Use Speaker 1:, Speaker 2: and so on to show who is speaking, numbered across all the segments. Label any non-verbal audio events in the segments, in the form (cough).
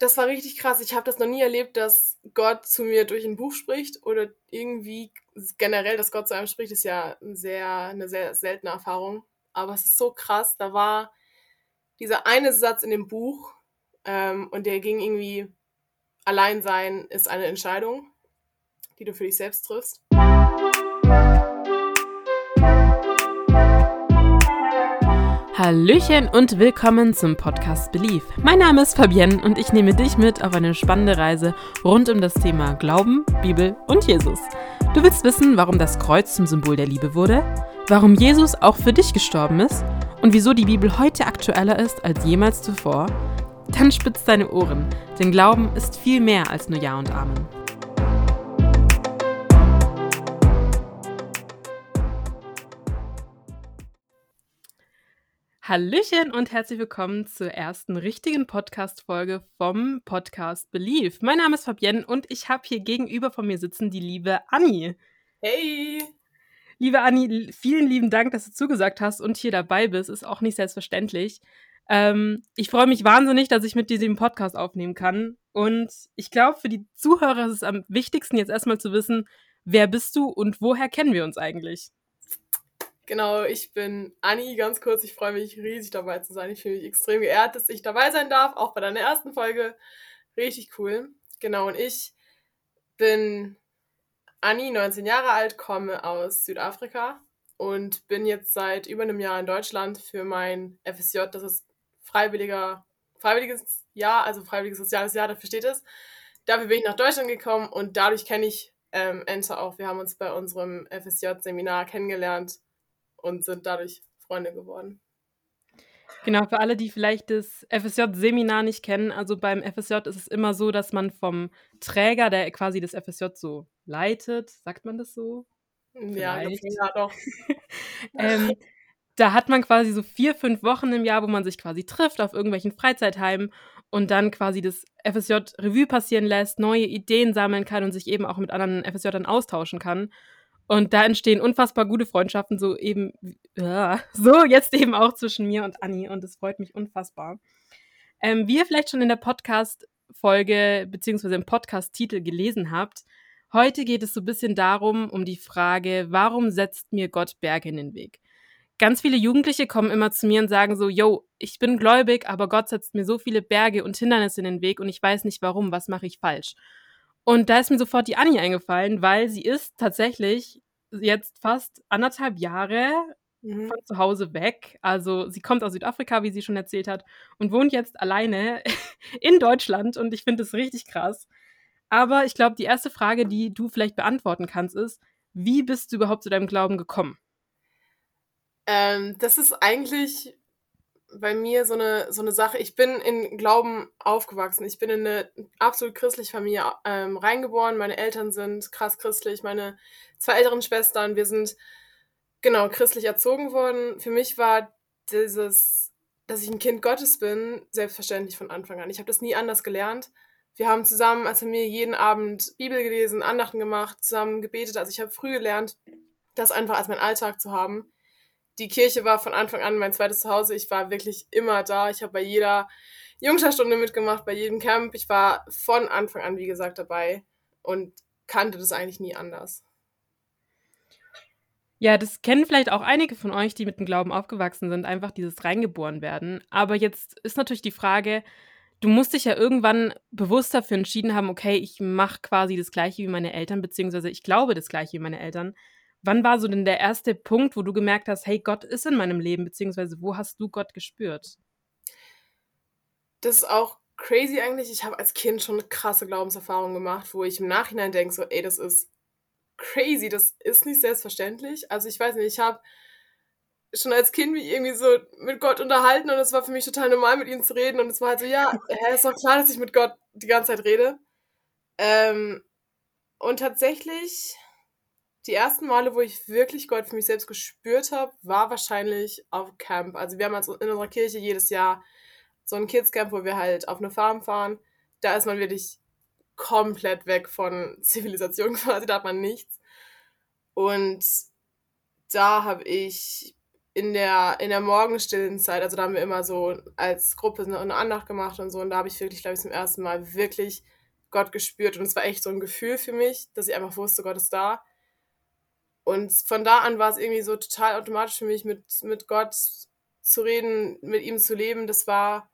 Speaker 1: das war richtig krass. Ich habe das noch nie erlebt, dass Gott zu mir durch ein Buch spricht oder irgendwie generell, dass Gott zu einem spricht, ist ja sehr, eine sehr seltene Erfahrung. Aber es ist so krass. Da war dieser eine Satz in dem Buch ähm, und der ging irgendwie, allein sein ist eine Entscheidung, die du für dich selbst triffst.
Speaker 2: Hallöchen und willkommen zum Podcast Belief. Mein Name ist Fabienne und ich nehme dich mit auf eine spannende Reise rund um das Thema Glauben, Bibel und Jesus. Du willst wissen, warum das Kreuz zum Symbol der Liebe wurde, warum Jesus auch für dich gestorben ist und wieso die Bibel heute aktueller ist als jemals zuvor? Dann spitz deine Ohren, denn Glauben ist viel mehr als nur Ja und Amen. Hallöchen und herzlich willkommen zur ersten richtigen Podcast-Folge vom Podcast Belief. Mein Name ist Fabienne und ich habe hier gegenüber von mir sitzen die liebe Anni.
Speaker 1: Hey!
Speaker 2: Liebe Anni, vielen lieben Dank, dass du zugesagt hast und hier dabei bist. Ist auch nicht selbstverständlich. Ähm, ich freue mich wahnsinnig, dass ich mit dir den Podcast aufnehmen kann. Und ich glaube, für die Zuhörer ist es am wichtigsten, jetzt erstmal zu wissen, wer bist du und woher kennen wir uns eigentlich?
Speaker 1: Genau, ich bin Anni, ganz kurz. Ich freue mich riesig dabei zu sein. Ich fühle mich extrem geehrt, dass ich dabei sein darf, auch bei deiner ersten Folge. Richtig cool. Genau, und ich bin Anni, 19 Jahre alt, komme aus Südafrika und bin jetzt seit über einem Jahr in Deutschland für mein FSJ. Das ist freiwilliger, freiwilliges Jahr, also freiwilliges soziales Jahr, dafür steht es. Dafür bin ich nach Deutschland gekommen und dadurch kenne ich ähm, Ente auch. Wir haben uns bei unserem FSJ-Seminar kennengelernt und sind dadurch Freunde geworden.
Speaker 2: Genau, für alle, die vielleicht das FSJ-Seminar nicht kennen, also beim FSJ ist es immer so, dass man vom Träger, der quasi das FSJ so leitet, sagt man das so?
Speaker 1: Ja, ja doch. (laughs)
Speaker 2: ähm, da hat man quasi so vier, fünf Wochen im Jahr, wo man sich quasi trifft auf irgendwelchen Freizeitheimen und dann quasi das FSJ Revue passieren lässt, neue Ideen sammeln kann und sich eben auch mit anderen FSJern austauschen kann. Und da entstehen unfassbar gute Freundschaften, so eben, ja, (laughs) so jetzt eben auch zwischen mir und Anni. Und es freut mich unfassbar. Ähm, wie ihr vielleicht schon in der Podcast-Folge beziehungsweise im Podcast-Titel gelesen habt, heute geht es so ein bisschen darum, um die Frage, warum setzt mir Gott Berge in den Weg? Ganz viele Jugendliche kommen immer zu mir und sagen so, yo, ich bin gläubig, aber Gott setzt mir so viele Berge und Hindernisse in den Weg und ich weiß nicht warum, was mache ich falsch? Und da ist mir sofort die Annie eingefallen, weil sie ist tatsächlich jetzt fast anderthalb Jahre mhm. von zu Hause weg. Also sie kommt aus Südafrika, wie sie schon erzählt hat, und wohnt jetzt alleine (laughs) in Deutschland. Und ich finde das richtig krass. Aber ich glaube, die erste Frage, die du vielleicht beantworten kannst, ist, wie bist du überhaupt zu deinem Glauben gekommen?
Speaker 1: Ähm, das ist eigentlich bei mir so eine, so eine Sache. Ich bin in Glauben aufgewachsen. Ich bin in eine absolut christliche Familie ähm, reingeboren. Meine Eltern sind krass christlich. Meine zwei älteren Schwestern, wir sind genau christlich erzogen worden. Für mich war dieses, dass ich ein Kind Gottes bin, selbstverständlich von Anfang an. Ich habe das nie anders gelernt. Wir haben zusammen als Familie jeden Abend Bibel gelesen, Andachten gemacht, zusammen gebetet. Also ich habe früh gelernt, das einfach als mein Alltag zu haben die Kirche war von Anfang an mein zweites Zuhause. Ich war wirklich immer da. Ich habe bei jeder Jungscherstunde mitgemacht, bei jedem Camp. Ich war von Anfang an, wie gesagt, dabei und kannte das eigentlich nie anders.
Speaker 2: Ja, das kennen vielleicht auch einige von euch, die mit dem Glauben aufgewachsen sind, einfach dieses reingeboren werden. Aber jetzt ist natürlich die Frage, du musst dich ja irgendwann bewusst dafür entschieden haben, okay, ich mache quasi das gleiche wie meine Eltern, beziehungsweise ich glaube das gleiche wie meine Eltern. Wann war so denn der erste Punkt, wo du gemerkt hast, hey, Gott ist in meinem Leben, beziehungsweise wo hast du Gott gespürt?
Speaker 1: Das ist auch crazy eigentlich. Ich habe als Kind schon eine krasse Glaubenserfahrung gemacht, wo ich im Nachhinein denke, so, ey, das ist crazy, das ist nicht selbstverständlich. Also ich weiß nicht, ich habe schon als Kind mich irgendwie so mit Gott unterhalten und es war für mich total normal, mit ihm zu reden. Und es war halt so, ja, (laughs) hä, ist doch klar, dass ich mit Gott die ganze Zeit rede. Ähm, und tatsächlich die ersten Male, wo ich wirklich Gott für mich selbst gespürt habe, war wahrscheinlich auf Camp. Also wir haben in unserer Kirche jedes Jahr so ein Kids-Camp, wo wir halt auf eine Farm fahren. Da ist man wirklich komplett weg von (laughs) Zivilisation quasi, da hat man nichts. Und da habe ich in der, in der morgenstillen Zeit, also da haben wir immer so als Gruppe eine Andacht gemacht und so, und da habe ich wirklich, glaube ich, zum ersten Mal wirklich Gott gespürt. Und es war echt so ein Gefühl für mich, dass ich einfach wusste, Gott ist da. Und von da an war es irgendwie so total automatisch für mich, mit, mit Gott zu reden, mit ihm zu leben. Das war.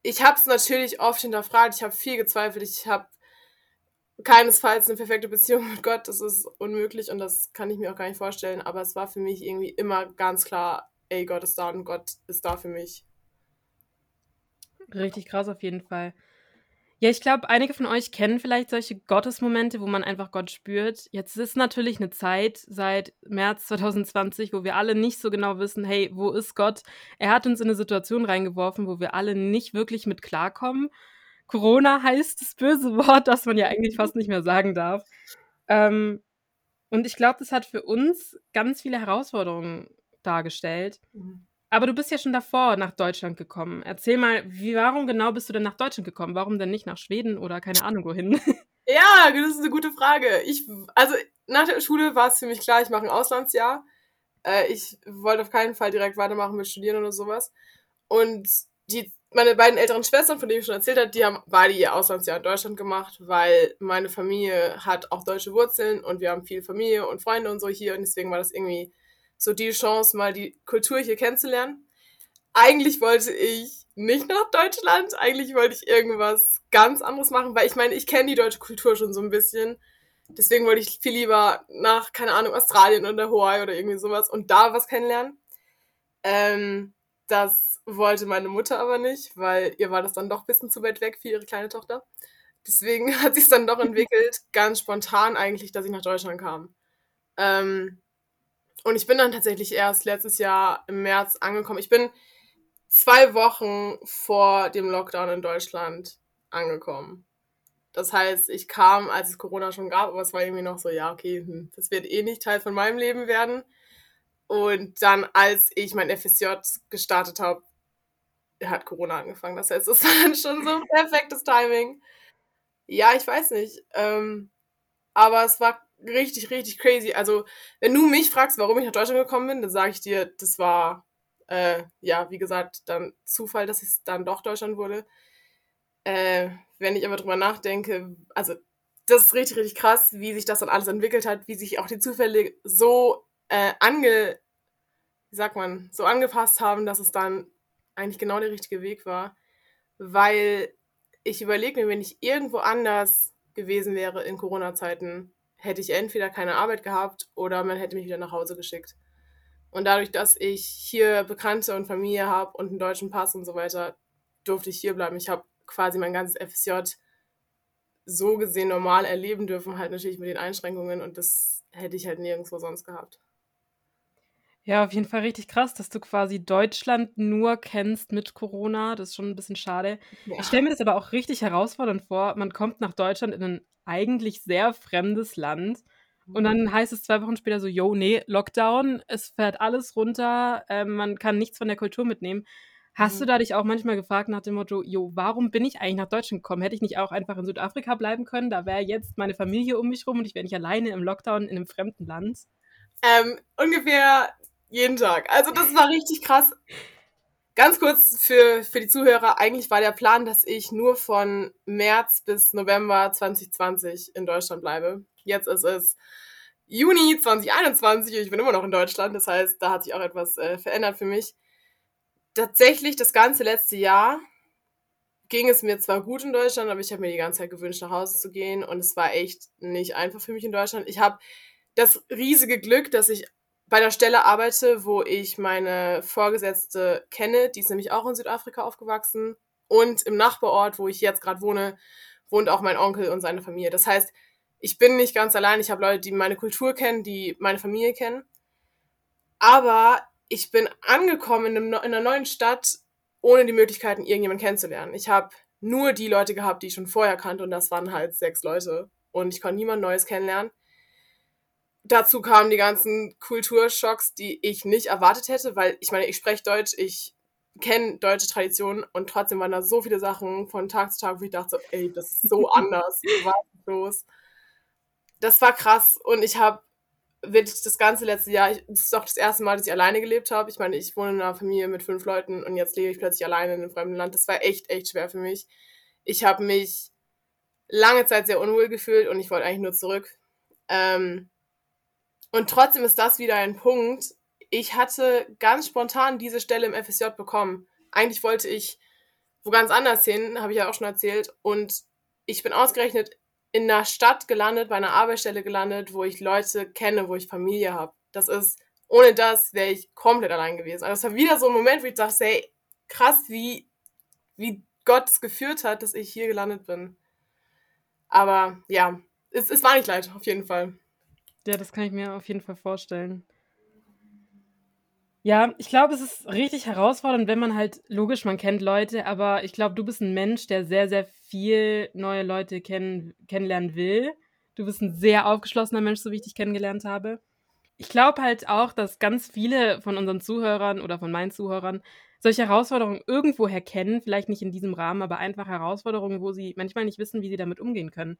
Speaker 1: Ich habe es natürlich oft hinterfragt, ich habe viel gezweifelt, ich habe keinesfalls eine perfekte Beziehung mit Gott, das ist unmöglich und das kann ich mir auch gar nicht vorstellen, aber es war für mich irgendwie immer ganz klar, ey, Gott ist da und Gott ist da für mich.
Speaker 2: Richtig krass auf jeden Fall. Ja, ich glaube, einige von euch kennen vielleicht solche Gottesmomente, wo man einfach Gott spürt. Jetzt ist natürlich eine Zeit seit März 2020, wo wir alle nicht so genau wissen, hey, wo ist Gott? Er hat uns in eine Situation reingeworfen, wo wir alle nicht wirklich mit klarkommen. Corona heißt das böse Wort, das man ja eigentlich fast nicht mehr sagen darf. Ähm, und ich glaube, das hat für uns ganz viele Herausforderungen dargestellt. Mhm. Aber du bist ja schon davor nach Deutschland gekommen. Erzähl mal, wie, warum genau bist du denn nach Deutschland gekommen? Warum denn nicht nach Schweden oder keine Ahnung wohin? (laughs)
Speaker 1: Ja, das ist eine gute Frage. Ich, also nach der Schule war es für mich klar, ich mache ein Auslandsjahr. Äh, ich wollte auf keinen Fall direkt weitermachen mit Studieren oder sowas. Und die, meine beiden älteren Schwestern, von denen ich schon erzählt habe, die haben beide ihr Auslandsjahr in Deutschland gemacht, weil meine Familie hat auch deutsche Wurzeln und wir haben viel Familie und Freunde und so hier und deswegen war das irgendwie so die Chance, mal die Kultur hier kennenzulernen. Eigentlich wollte ich nicht nach Deutschland, eigentlich wollte ich irgendwas ganz anderes machen, weil ich meine, ich kenne die deutsche Kultur schon so ein bisschen. Deswegen wollte ich viel lieber nach, keine Ahnung, Australien oder Hawaii oder irgendwie sowas und da was kennenlernen. Ähm, das wollte meine Mutter aber nicht, weil ihr war das dann doch ein bisschen zu weit weg für ihre kleine Tochter. Deswegen (laughs) hat sich dann doch entwickelt, ganz spontan eigentlich, dass ich nach Deutschland kam. Ähm, und ich bin dann tatsächlich erst letztes Jahr im März angekommen. Ich bin zwei Wochen vor dem Lockdown in Deutschland angekommen. Das heißt, ich kam, als es Corona schon gab, aber es war irgendwie noch so, ja, okay, hm, das wird eh nicht Teil von meinem Leben werden. Und dann, als ich mein FSJ gestartet habe, hat Corona angefangen. Das heißt, es (laughs) war dann schon so perfektes Timing. Ja, ich weiß nicht. Ähm, aber es war richtig, richtig crazy. Also, wenn du mich fragst, warum ich nach Deutschland gekommen bin, dann sage ich dir, das war, äh, ja, wie gesagt, dann Zufall, dass es dann doch Deutschland wurde. Äh, wenn ich aber drüber nachdenke, also, das ist richtig, richtig krass, wie sich das dann alles entwickelt hat, wie sich auch die Zufälle so äh, ange, wie sagt man, so angepasst haben, dass es dann eigentlich genau der richtige Weg war. Weil ich überlege mir, wenn ich irgendwo anders gewesen wäre in Corona-Zeiten, hätte ich entweder keine Arbeit gehabt oder man hätte mich wieder nach Hause geschickt. Und dadurch, dass ich hier Bekannte und Familie habe und einen deutschen Pass und so weiter, durfte ich hier bleiben. Ich habe quasi mein ganzes FSJ so gesehen normal erleben dürfen, halt natürlich mit den Einschränkungen und das hätte ich halt nirgendwo sonst gehabt.
Speaker 2: Ja, auf jeden Fall richtig krass, dass du quasi Deutschland nur kennst mit Corona. Das ist schon ein bisschen schade. Ja. Ich stelle mir das aber auch richtig herausfordernd vor. Man kommt nach Deutschland in ein eigentlich sehr fremdes Land. Und dann mhm. heißt es zwei Wochen später so, yo, nee, Lockdown, es fährt alles runter, äh, man kann nichts von der Kultur mitnehmen. Hast mhm. du da dich auch manchmal gefragt nach dem Motto, jo, warum bin ich eigentlich nach Deutschland gekommen? Hätte ich nicht auch einfach in Südafrika bleiben können? Da wäre jetzt meine Familie um mich rum und ich wäre nicht alleine im Lockdown in einem fremden Land.
Speaker 1: Ähm, ungefähr jeden Tag. Also das war richtig krass. Ganz kurz für, für die Zuhörer, eigentlich war der Plan, dass ich nur von März bis November 2020 in Deutschland bleibe. Jetzt ist es Juni 2021 und ich bin immer noch in Deutschland. Das heißt, da hat sich auch etwas äh, verändert für mich. Tatsächlich das ganze letzte Jahr ging es mir zwar gut in Deutschland, aber ich habe mir die ganze Zeit gewünscht, nach Hause zu gehen und es war echt nicht einfach für mich in Deutschland. Ich habe das riesige Glück, dass ich bei der Stelle arbeite, wo ich meine Vorgesetzte kenne, die ist nämlich auch in Südafrika aufgewachsen. Und im Nachbarort, wo ich jetzt gerade wohne, wohnt auch mein Onkel und seine Familie. Das heißt, ich bin nicht ganz allein. Ich habe Leute, die meine Kultur kennen, die meine Familie kennen. Aber ich bin angekommen in, einer neuen Stadt, ohne die Möglichkeiten, irgendjemanden kennenzulernen. Ich habe nur die Leute gehabt, die ich schon vorher kannte, und das waren halt sechs Leute. Und ich konnte niemand Neues kennenlernen dazu kamen die ganzen Kulturschocks, die ich nicht erwartet hätte, weil ich meine, ich spreche Deutsch, ich kenne deutsche Traditionen und trotzdem waren da so viele Sachen von Tag zu Tag, wo ich dachte, so, ey, das ist so (laughs) anders, was ist los? Das war krass und ich habe wirklich das ganze letzte Jahr, ich, das ist doch das erste Mal, dass ich alleine gelebt habe. Ich meine, ich wohne in einer Familie mit fünf Leuten und jetzt lebe ich plötzlich alleine in einem fremden Land. Das war echt, echt schwer für mich. Ich habe mich lange Zeit sehr unwohl gefühlt und ich wollte eigentlich nur zurück. Ähm, und trotzdem ist das wieder ein Punkt. Ich hatte ganz spontan diese Stelle im FSJ bekommen. Eigentlich wollte ich wo ganz anders hin, habe ich ja auch schon erzählt. Und ich bin ausgerechnet in einer Stadt gelandet, bei einer Arbeitsstelle gelandet, wo ich Leute kenne, wo ich Familie habe. Das ist, ohne das wäre ich komplett allein gewesen. Also es war wieder so ein Moment, wo ich dachte, hey, krass, wie, wie Gott es geführt hat, dass ich hier gelandet bin. Aber ja, es, es war nicht leid, auf jeden Fall.
Speaker 2: Ja, das kann ich mir auf jeden Fall vorstellen. Ja, ich glaube, es ist richtig herausfordernd, wenn man halt logisch, man kennt Leute, aber ich glaube, du bist ein Mensch, der sehr, sehr viel neue Leute kennen kennenlernen will. Du bist ein sehr aufgeschlossener Mensch, so wie ich dich kennengelernt habe. Ich glaube halt auch, dass ganz viele von unseren Zuhörern oder von meinen Zuhörern solche Herausforderungen irgendwoher kennen, vielleicht nicht in diesem Rahmen, aber einfach Herausforderungen, wo sie manchmal nicht wissen, wie sie damit umgehen können.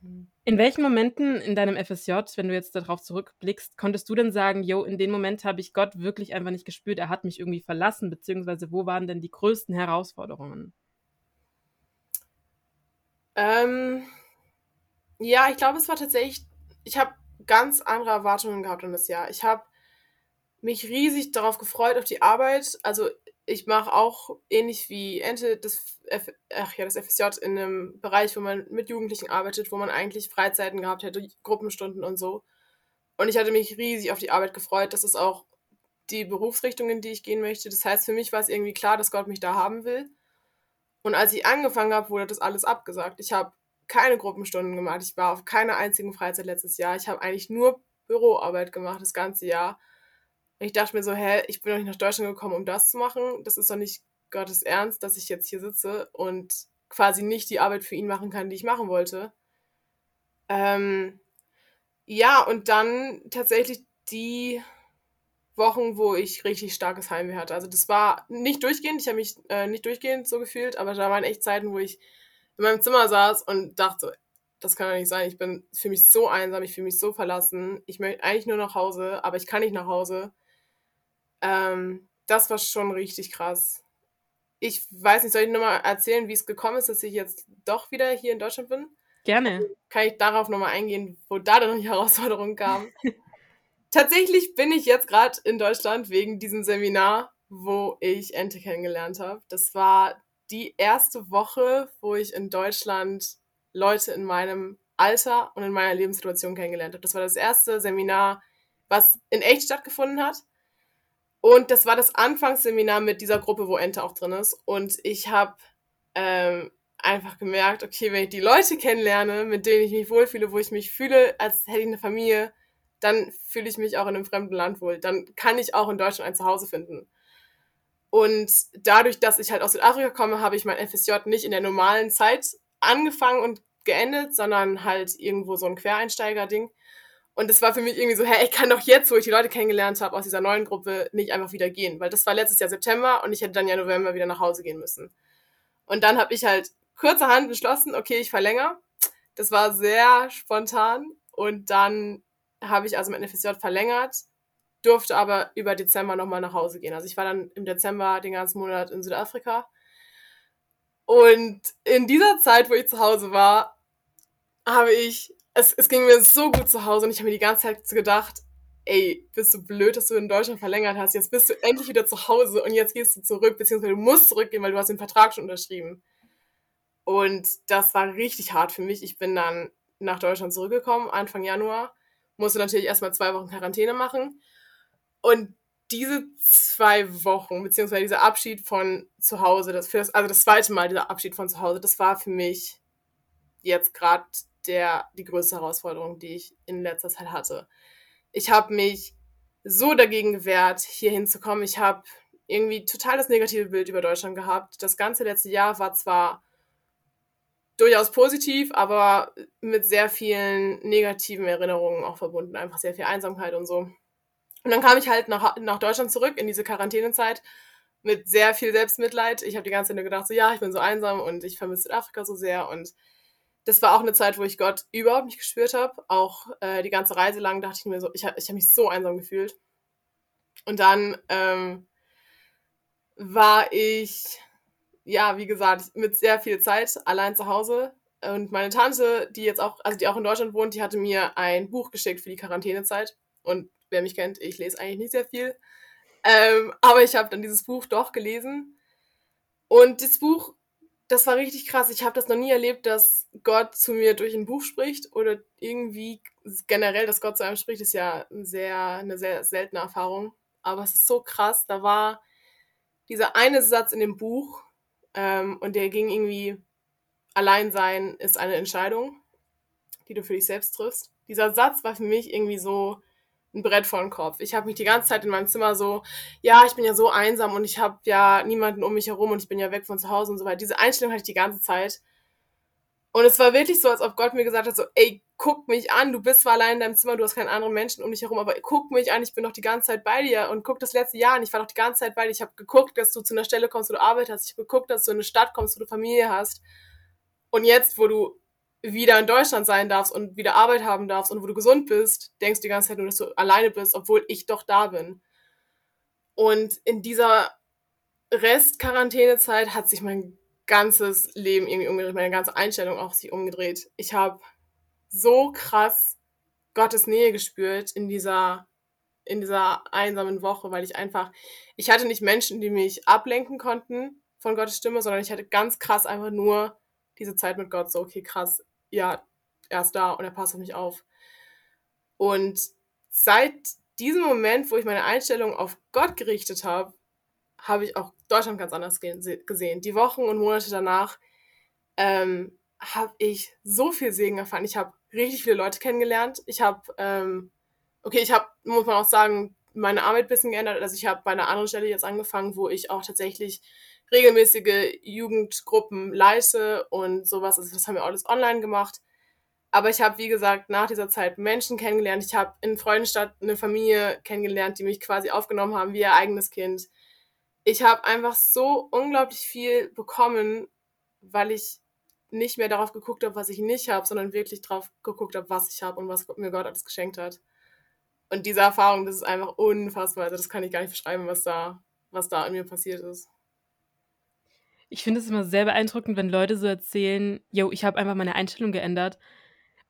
Speaker 2: In welchen Momenten in deinem FSJ, wenn du jetzt darauf zurückblickst, konntest du denn sagen, yo, in dem Moment habe ich Gott wirklich einfach nicht gespürt, er hat mich irgendwie verlassen, beziehungsweise wo waren denn die größten Herausforderungen?
Speaker 1: Ähm, ja, ich glaube, es war tatsächlich, ich habe ganz andere Erwartungen gehabt in das Jahr. Ich habe mich riesig darauf gefreut, auf die Arbeit. Also ich mache auch ähnlich wie Ente das, F ach ja, das FSJ in einem Bereich, wo man mit Jugendlichen arbeitet, wo man eigentlich Freizeiten gehabt hätte, Gruppenstunden und so. Und ich hatte mich riesig auf die Arbeit gefreut. Das ist auch die Berufsrichtung, in die ich gehen möchte. Das heißt, für mich war es irgendwie klar, dass Gott mich da haben will. Und als ich angefangen habe, wurde das alles abgesagt. Ich habe keine Gruppenstunden gemacht. Ich war auf keiner einzigen Freizeit letztes Jahr. Ich habe eigentlich nur Büroarbeit gemacht das ganze Jahr. Und ich dachte mir so, hä, ich bin doch nicht nach Deutschland gekommen, um das zu machen. Das ist doch nicht Gottes Ernst, dass ich jetzt hier sitze und quasi nicht die Arbeit für ihn machen kann, die ich machen wollte. Ähm, ja, und dann tatsächlich die Wochen, wo ich richtig starkes Heimweh hatte. Also das war nicht durchgehend, ich habe mich äh, nicht durchgehend so gefühlt, aber da waren echt Zeiten, wo ich in meinem Zimmer saß und dachte das kann doch nicht sein. Ich bin für mich so einsam, ich fühle mich so verlassen. Ich möchte eigentlich nur nach Hause, aber ich kann nicht nach Hause. Ähm, das war schon richtig krass. Ich weiß nicht, soll ich nochmal erzählen, wie es gekommen ist, dass ich jetzt doch wieder hier in Deutschland bin?
Speaker 2: Gerne.
Speaker 1: Kann ich darauf nochmal eingehen, wo da dann die (laughs) Herausforderungen kamen? Tatsächlich bin ich jetzt gerade in Deutschland wegen diesem Seminar, wo ich Ente kennengelernt habe. Das war die erste Woche, wo ich in Deutschland Leute in meinem Alter und in meiner Lebenssituation kennengelernt habe. Das war das erste Seminar, was in echt stattgefunden hat. Und das war das Anfangsseminar mit dieser Gruppe, wo Ente auch drin ist. Und ich habe ähm, einfach gemerkt, okay, wenn ich die Leute kennenlerne, mit denen ich mich wohlfühle, wo ich mich fühle, als hätte ich eine Familie, dann fühle ich mich auch in einem fremden Land wohl. Dann kann ich auch in Deutschland ein Zuhause finden. Und dadurch, dass ich halt aus Südafrika komme, habe ich mein FSJ nicht in der normalen Zeit angefangen und geendet, sondern halt irgendwo so ein Quereinsteiger-Ding. Und es war für mich irgendwie so, hey, ich kann doch jetzt, wo ich die Leute kennengelernt habe aus dieser neuen Gruppe, nicht einfach wieder gehen. Weil das war letztes Jahr September und ich hätte dann ja November wieder nach Hause gehen müssen. Und dann habe ich halt kurzerhand beschlossen, okay, ich verlängere. Das war sehr spontan. Und dann habe ich also mein FSJ verlängert, durfte aber über Dezember nochmal nach Hause gehen. Also ich war dann im Dezember den ganzen Monat in Südafrika. Und in dieser Zeit, wo ich zu Hause war, habe ich es, es ging mir so gut zu Hause und ich habe mir die ganze Zeit gedacht, ey, bist du blöd, dass du in Deutschland verlängert hast. Jetzt bist du endlich wieder zu Hause und jetzt gehst du zurück, beziehungsweise du musst zurückgehen, weil du hast den Vertrag schon unterschrieben. Und das war richtig hart für mich. Ich bin dann nach Deutschland zurückgekommen, Anfang Januar. Musste natürlich erstmal zwei Wochen Quarantäne machen. Und diese zwei Wochen, beziehungsweise dieser Abschied von zu Hause, das, das also das zweite Mal dieser Abschied von zu Hause, das war für mich jetzt gerade der, die größte Herausforderung, die ich in letzter Zeit hatte. Ich habe mich so dagegen gewehrt, hier hinzukommen. Ich habe irgendwie total das negative Bild über Deutschland gehabt. Das ganze letzte Jahr war zwar durchaus positiv, aber mit sehr vielen negativen Erinnerungen auch verbunden. Einfach sehr viel Einsamkeit und so. Und dann kam ich halt nach, nach Deutschland zurück in diese Quarantänezeit mit sehr viel Selbstmitleid. Ich habe die ganze Zeit nur gedacht, so ja, ich bin so einsam und ich vermisse Südafrika so sehr und das war auch eine Zeit, wo ich Gott überhaupt nicht gespürt habe. Auch äh, die ganze Reise lang dachte ich mir so, ich habe ich hab mich so einsam gefühlt. Und dann ähm, war ich, ja, wie gesagt, mit sehr viel Zeit allein zu Hause. Und meine Tante, die jetzt auch, also die auch in Deutschland wohnt, die hatte mir ein Buch geschickt für die Quarantänezeit. Und wer mich kennt, ich lese eigentlich nicht sehr viel. Ähm, aber ich habe dann dieses Buch doch gelesen. Und das Buch, das war richtig krass. Ich habe das noch nie erlebt, dass Gott zu mir durch ein Buch spricht oder irgendwie generell, dass Gott zu einem spricht, ist ja sehr, eine sehr seltene Erfahrung. Aber es ist so krass. Da war dieser eine Satz in dem Buch ähm, und der ging irgendwie, allein sein ist eine Entscheidung, die du für dich selbst triffst. Dieser Satz war für mich irgendwie so, ein Brett vor den Kopf. Ich habe mich die ganze Zeit in meinem Zimmer so, ja, ich bin ja so einsam und ich habe ja niemanden um mich herum und ich bin ja weg von zu Hause und so weiter. Diese Einstellung hatte ich die ganze Zeit. Und es war wirklich so, als ob Gott mir gesagt hat, so, ey, guck mich an, du bist zwar allein in deinem Zimmer, du hast keinen anderen Menschen um dich herum, aber guck mich an, ich bin doch die ganze Zeit bei dir und guck das letzte Jahr an, ich war doch die ganze Zeit bei dir. Ich habe geguckt, dass du zu einer Stelle kommst, wo du Arbeit hast. Ich habe geguckt, dass du in eine Stadt kommst, wo du Familie hast. Und jetzt, wo du wieder in Deutschland sein darfst und wieder Arbeit haben darfst und wo du gesund bist, denkst du die ganze Zeit nur, dass du alleine bist, obwohl ich doch da bin. Und in dieser Rest-Quarantänezeit hat sich mein ganzes Leben irgendwie umgedreht, meine ganze Einstellung auch sich umgedreht. Ich habe so krass Gottes Nähe gespürt in dieser in dieser einsamen Woche, weil ich einfach ich hatte nicht Menschen, die mich ablenken konnten von Gottes Stimme, sondern ich hatte ganz krass einfach nur diese Zeit mit Gott so okay krass, ja, er ist da und er passt auf mich auf. Und seit diesem Moment, wo ich meine Einstellung auf Gott gerichtet habe, habe ich auch Deutschland ganz anders gesehen. Die Wochen und Monate danach ähm, habe ich so viel Segen erfahren. Ich habe richtig viele Leute kennengelernt. Ich habe, ähm, okay, ich habe, muss man auch sagen, meine Arbeit ein bisschen geändert. Also ich habe bei einer anderen Stelle jetzt angefangen, wo ich auch tatsächlich regelmäßige Jugendgruppen leite und sowas. Also das haben wir alles online gemacht. Aber ich habe, wie gesagt, nach dieser Zeit Menschen kennengelernt. Ich habe in Freudenstadt eine Familie kennengelernt, die mich quasi aufgenommen haben wie ihr eigenes Kind. Ich habe einfach so unglaublich viel bekommen, weil ich nicht mehr darauf geguckt habe, was ich nicht habe, sondern wirklich darauf geguckt habe, was ich habe und was mir Gott alles geschenkt hat. Und diese Erfahrung, das ist einfach unfassbar. Also das kann ich gar nicht beschreiben, was da, was da in mir passiert ist.
Speaker 2: Ich finde es immer sehr beeindruckend, wenn Leute so erzählen, yo, ich habe einfach meine Einstellung geändert.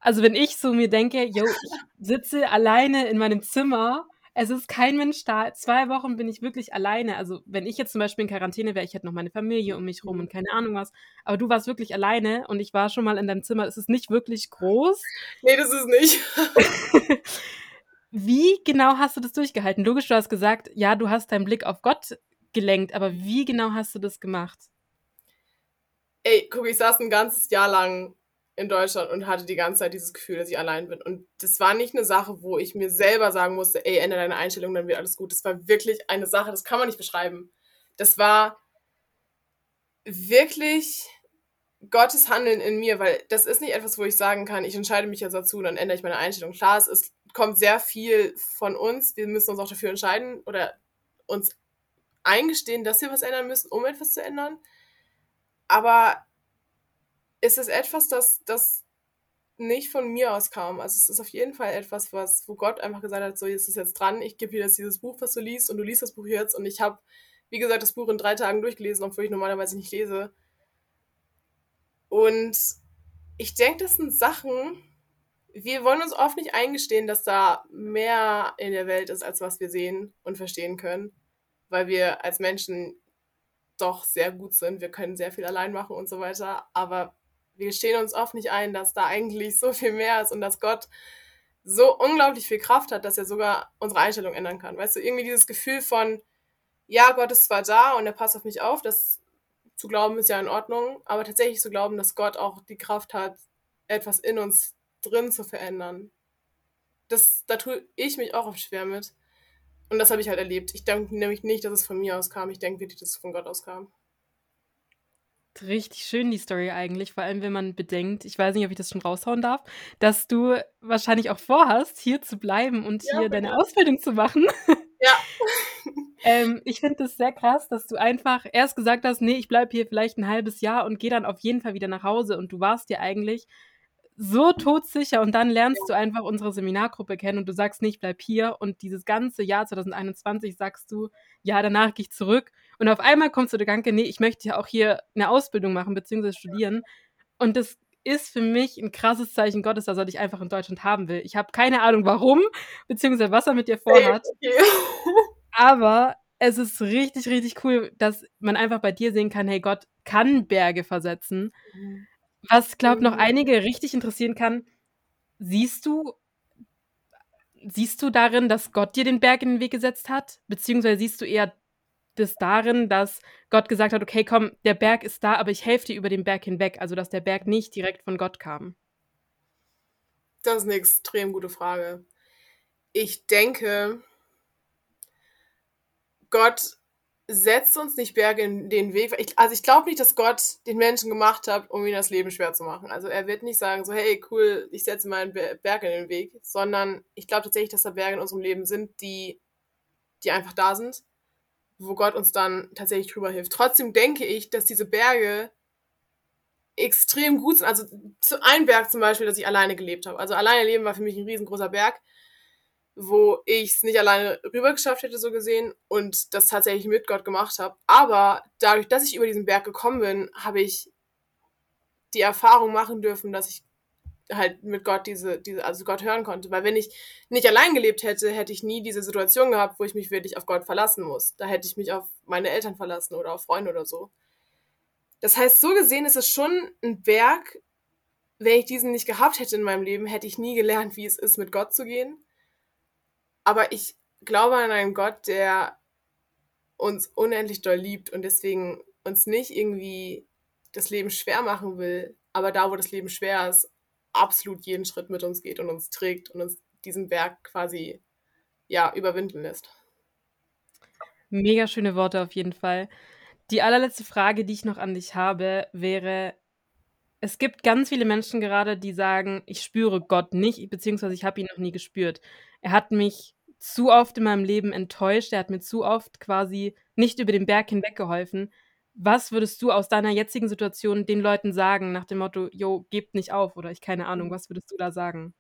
Speaker 2: Also wenn ich so mir denke, yo, ich sitze alleine in meinem Zimmer, es ist kein Mensch da, zwei Wochen bin ich wirklich alleine. Also wenn ich jetzt zum Beispiel in Quarantäne wäre, ich hätte noch meine Familie um mich rum und keine Ahnung was, aber du warst wirklich alleine und ich war schon mal in deinem Zimmer. Es ist nicht wirklich groß.
Speaker 1: Nee, das ist nicht. (laughs)
Speaker 2: wie genau hast du das durchgehalten? Logisch, du hast gesagt, ja, du hast deinen Blick auf Gott gelenkt, aber wie genau hast du das gemacht?
Speaker 1: Ey, guck, ich saß ein ganzes Jahr lang in Deutschland und hatte die ganze Zeit dieses Gefühl, dass ich allein bin. Und das war nicht eine Sache, wo ich mir selber sagen musste, ey, ändere deine Einstellung, dann wird alles gut. Das war wirklich eine Sache, das kann man nicht beschreiben. Das war wirklich Gottes Handeln in mir, weil das ist nicht etwas, wo ich sagen kann, ich entscheide mich jetzt dazu und dann ändere ich meine Einstellung. Klar, es ist, kommt sehr viel von uns. Wir müssen uns auch dafür entscheiden oder uns eingestehen, dass wir was ändern müssen, um etwas zu ändern. Aber es ist etwas, das, das nicht von mir aus kam. Also es ist auf jeden Fall etwas, was, wo Gott einfach gesagt hat, so jetzt ist jetzt dran, ich gebe dir jetzt dieses Buch, was du liest und du liest das Buch jetzt und ich habe, wie gesagt, das Buch in drei Tagen durchgelesen, obwohl ich normalerweise nicht lese. Und ich denke, das sind Sachen, wir wollen uns oft nicht eingestehen, dass da mehr in der Welt ist, als was wir sehen und verstehen können, weil wir als Menschen doch sehr gut sind. Wir können sehr viel allein machen und so weiter. Aber wir stehen uns oft nicht ein, dass da eigentlich so viel mehr ist und dass Gott so unglaublich viel Kraft hat, dass er sogar unsere Einstellung ändern kann. Weißt du, irgendwie dieses Gefühl von, ja, Gott ist zwar da und er passt auf mich auf, das zu glauben ist ja in Ordnung, aber tatsächlich zu glauben, dass Gott auch die Kraft hat, etwas in uns drin zu verändern. Das, da tue ich mich auch oft schwer mit. Und das habe ich halt erlebt. Ich denke nämlich nicht, dass es von mir aus kam. Ich denke wirklich, dass es von Gott aus kam.
Speaker 2: Richtig schön, die Story eigentlich. Vor allem, wenn man bedenkt, ich weiß nicht, ob ich das schon raushauen darf, dass du wahrscheinlich auch vorhast, hier zu bleiben und ja, hier deine Ausbildung zu machen. (laughs)
Speaker 1: Ja.
Speaker 2: ähm, ich finde es sehr krass, dass du einfach erst gesagt hast, nee, ich bleibe hier vielleicht ein halbes Jahr und gehe dann auf jeden Fall wieder nach Hause. Und du warst dir eigentlich so todsicher und dann lernst du einfach unsere Seminargruppe kennen und du sagst nicht, bleib hier und dieses ganze Jahr 2021 sagst du, ja, danach gehe ich zurück und auf einmal kommst du der Gedanke, nee, ich möchte ja auch hier eine Ausbildung machen bzw. studieren und das ist für mich ein krasses Zeichen Gottes, dass er dich einfach in Deutschland haben will. Ich habe keine Ahnung warum, beziehungsweise was er mit dir vorhat, (laughs) aber es ist richtig, richtig cool, dass man einfach bei dir sehen kann, hey, Gott kann Berge versetzen. Mhm was, glaube noch mhm. einige richtig interessieren kann, siehst du siehst du darin, dass Gott dir den Berg in den Weg gesetzt hat? Beziehungsweise siehst du eher das darin, dass Gott gesagt hat, okay, komm, der Berg ist da, aber ich helfe dir über den Berg hinweg, also dass der Berg nicht direkt von Gott kam?
Speaker 1: Das ist eine extrem gute Frage. Ich denke, Gott setzt uns nicht Berge in den Weg. Ich, also ich glaube nicht, dass Gott den Menschen gemacht hat, um ihnen das Leben schwer zu machen. Also er wird nicht sagen, so, hey, cool, ich setze mal einen Berg in den Weg, sondern ich glaube tatsächlich, dass da Berge in unserem Leben sind, die, die einfach da sind, wo Gott uns dann tatsächlich drüber hilft. Trotzdem denke ich, dass diese Berge extrem gut sind. Also einem Berg zum Beispiel, dass ich alleine gelebt habe. Also alleine leben war für mich ein riesengroßer Berg wo ich es nicht alleine rüber geschafft hätte, so gesehen, und das tatsächlich mit Gott gemacht habe. Aber dadurch, dass ich über diesen Berg gekommen bin, habe ich die Erfahrung machen dürfen, dass ich halt mit Gott diese, diese, also Gott hören konnte. Weil wenn ich nicht allein gelebt hätte, hätte ich nie diese Situation gehabt, wo ich mich wirklich auf Gott verlassen muss. Da hätte ich mich auf meine Eltern verlassen oder auf Freunde oder so. Das heißt, so gesehen ist es schon ein Berg. Wenn ich diesen nicht gehabt hätte in meinem Leben, hätte ich nie gelernt, wie es ist, mit Gott zu gehen. Aber ich glaube an einen Gott, der uns unendlich doll liebt und deswegen uns nicht irgendwie das Leben schwer machen will, aber da, wo das Leben schwer ist, absolut jeden Schritt mit uns geht und uns trägt und uns diesen Berg quasi ja überwinden lässt.
Speaker 2: Mega schöne Worte auf jeden Fall. Die allerletzte Frage, die ich noch an dich habe, wäre, es gibt ganz viele Menschen gerade, die sagen, ich spüre Gott nicht, beziehungsweise ich habe ihn noch nie gespürt. Er hat mich zu oft in meinem Leben enttäuscht. Er hat mir zu oft quasi nicht über den Berg hinweg geholfen. Was würdest du aus deiner jetzigen Situation den Leuten sagen, nach dem Motto, jo, gebt nicht auf oder ich keine Ahnung, was würdest du da sagen?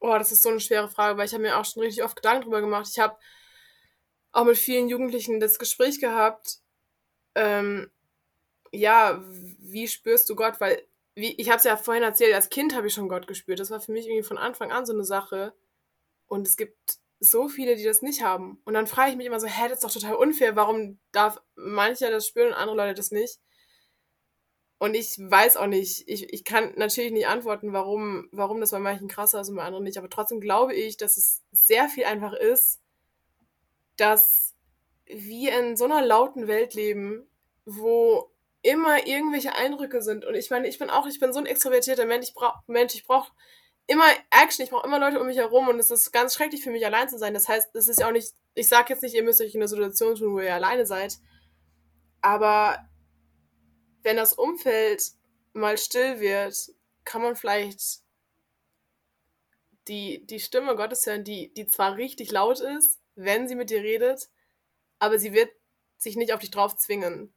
Speaker 1: Oh, das ist so eine schwere Frage, weil ich habe mir auch schon richtig oft Gedanken drüber gemacht. Ich habe auch mit vielen Jugendlichen das Gespräch gehabt, ähm, ja, wie spürst du Gott? Weil, wie, ich habe es ja vorhin erzählt, als Kind habe ich schon Gott gespürt. Das war für mich irgendwie von Anfang an so eine Sache. Und es gibt so viele, die das nicht haben. Und dann frage ich mich immer so, hä, das ist doch total unfair. Warum darf mancher das spüren und andere Leute das nicht? Und ich weiß auch nicht, ich, ich kann natürlich nicht antworten, warum, warum das bei manchen krasser ist und bei anderen nicht. Aber trotzdem glaube ich, dass es sehr viel einfach ist, dass wir in so einer lauten Welt leben, wo immer irgendwelche Eindrücke sind. Und ich meine, ich bin auch, ich bin so ein extrovertierter Mensch, ich brauche Mensch, ich brauche immer Action, ich brauche immer Leute um mich herum und es ist ganz schrecklich für mich, allein zu sein. Das heißt, es ist ja auch nicht, ich sage jetzt nicht, ihr müsst euch in einer Situation tun, wo ihr alleine seid, aber wenn das Umfeld mal still wird, kann man vielleicht die, die Stimme Gottes hören, die, die zwar richtig laut ist, wenn sie mit dir redet, aber sie wird sich nicht auf dich drauf zwingen.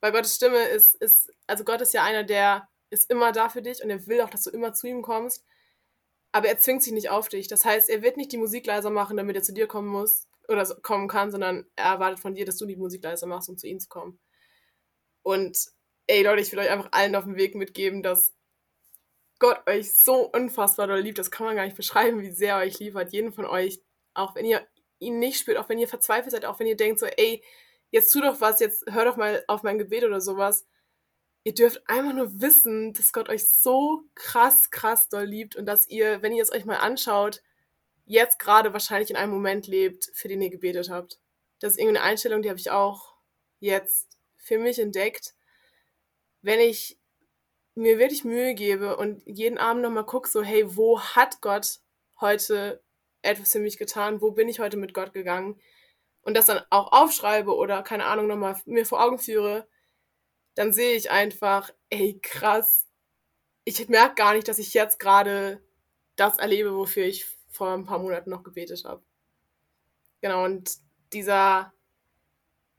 Speaker 1: Weil Gottes Stimme ist, ist, also Gott ist ja einer, der ist immer da für dich und er will auch, dass du immer zu ihm kommst aber er zwingt sich nicht auf dich. Das heißt, er wird nicht die Musik leiser machen, damit er zu dir kommen muss oder kommen kann, sondern er erwartet von dir, dass du die Musik leiser machst, um zu ihm zu kommen. Und ey Leute, ich will euch einfach allen auf den Weg mitgeben, dass Gott euch so unfassbar doll liebt. Das kann man gar nicht beschreiben, wie sehr er euch liefert. Jeden von euch, auch wenn ihr ihn nicht spürt, auch wenn ihr verzweifelt seid, auch wenn ihr denkt so, ey, jetzt tu doch was, jetzt hör doch mal auf mein Gebet oder sowas ihr dürft einfach nur wissen, dass Gott euch so krass, krass doll liebt und dass ihr, wenn ihr es euch mal anschaut, jetzt gerade wahrscheinlich in einem Moment lebt, für den ihr gebetet habt. Das ist irgendeine Einstellung, die habe ich auch jetzt für mich entdeckt. Wenn ich mir wirklich Mühe gebe und jeden Abend nochmal gucke, so, hey, wo hat Gott heute etwas für mich getan? Wo bin ich heute mit Gott gegangen? Und das dann auch aufschreibe oder, keine Ahnung, nochmal mir vor Augen führe, dann sehe ich einfach, ey, krass. Ich merke gar nicht, dass ich jetzt gerade das erlebe, wofür ich vor ein paar Monaten noch gebetet habe. Genau, und dieser,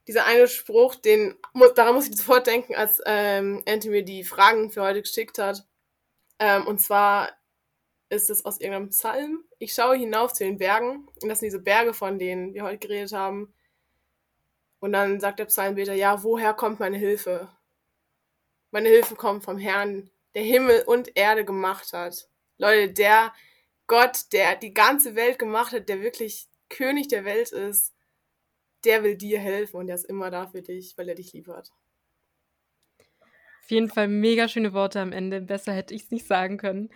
Speaker 1: dieser eine Spruch, den, daran muss ich sofort denken, als ähm, Anthony mir die Fragen für heute geschickt hat. Ähm, und zwar ist es aus irgendeinem Psalm. Ich schaue hinauf zu den Bergen. Und das sind diese Berge, von denen wir heute geredet haben. Und dann sagt der Psalmbeter, ja, woher kommt meine Hilfe? Meine Hilfe kommt vom Herrn, der Himmel und Erde gemacht hat. Leute, der Gott, der die ganze Welt gemacht hat, der wirklich König der Welt ist, der will dir helfen und der ist immer da für dich, weil er dich lieb hat.
Speaker 2: Auf jeden Fall mega schöne Worte am Ende. Besser hätte ich es nicht sagen können.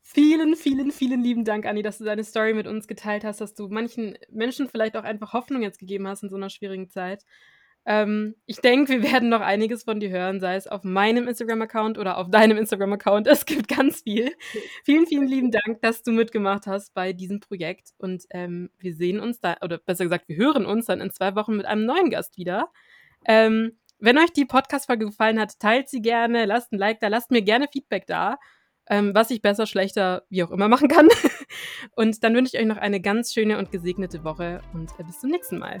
Speaker 2: Vielen, vielen, vielen lieben Dank, Anni, dass du deine Story mit uns geteilt hast, dass du manchen Menschen vielleicht auch einfach Hoffnung jetzt gegeben hast in so einer schwierigen Zeit. Ähm, ich denke, wir werden noch einiges von dir hören, sei es auf meinem Instagram-Account oder auf deinem Instagram-Account. Es gibt ganz viel. vielen, vielen lieben Dank, dass du mitgemacht hast bei diesem Projekt. Und ähm, wir sehen uns da, oder besser gesagt, wir hören uns dann in zwei Wochen mit einem neuen Gast wieder. Ähm, wenn euch die Podcast-Folge gefallen hat, teilt sie gerne, lasst ein Like da, lasst mir gerne Feedback da, ähm, was ich besser, schlechter, wie auch immer machen kann. (laughs) und dann wünsche ich euch noch eine ganz schöne und gesegnete Woche und äh, bis zum nächsten Mal.